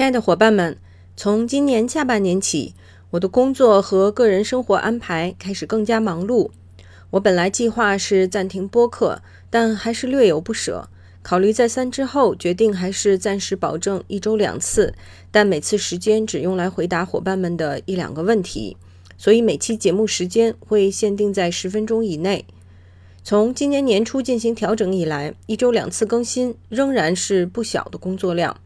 亲爱的伙伴们，从今年下半年起，我的工作和个人生活安排开始更加忙碌。我本来计划是暂停播客，但还是略有不舍。考虑再三之后，决定还是暂时保证一周两次，但每次时间只用来回答伙伴们的一两个问题。所以每期节目时间会限定在十分钟以内。从今年年初进行调整以来，一周两次更新仍然是不小的工作量。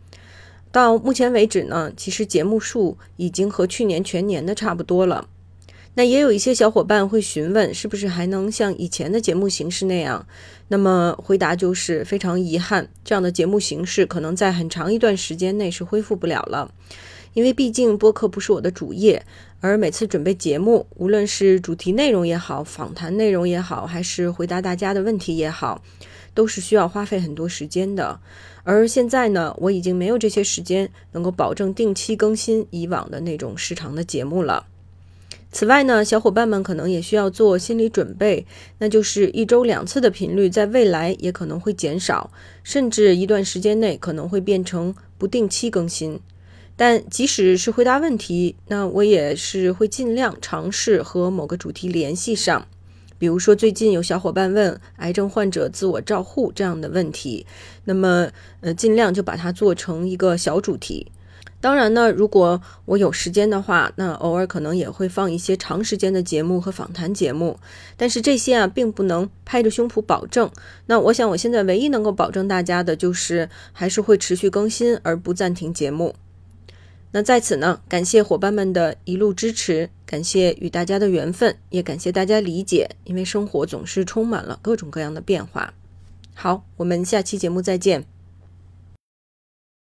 到目前为止呢，其实节目数已经和去年全年的差不多了。那也有一些小伙伴会询问，是不是还能像以前的节目形式那样？那么回答就是非常遗憾，这样的节目形式可能在很长一段时间内是恢复不了了。因为毕竟播客不是我的主业，而每次准备节目，无论是主题内容也好，访谈内容也好，还是回答大家的问题也好。都是需要花费很多时间的，而现在呢，我已经没有这些时间能够保证定期更新以往的那种时长的节目了。此外呢，小伙伴们可能也需要做心理准备，那就是一周两次的频率，在未来也可能会减少，甚至一段时间内可能会变成不定期更新。但即使是回答问题，那我也是会尽量尝试和某个主题联系上。比如说，最近有小伙伴问癌症患者自我照护这样的问题，那么呃，尽量就把它做成一个小主题。当然呢，如果我有时间的话，那偶尔可能也会放一些长时间的节目和访谈节目。但是这些啊，并不能拍着胸脯保证。那我想，我现在唯一能够保证大家的就是，还是会持续更新而不暂停节目。那在此呢，感谢伙伴们的一路支持，感谢与大家的缘分，也感谢大家理解，因为生活总是充满了各种各样的变化。好，我们下期节目再见。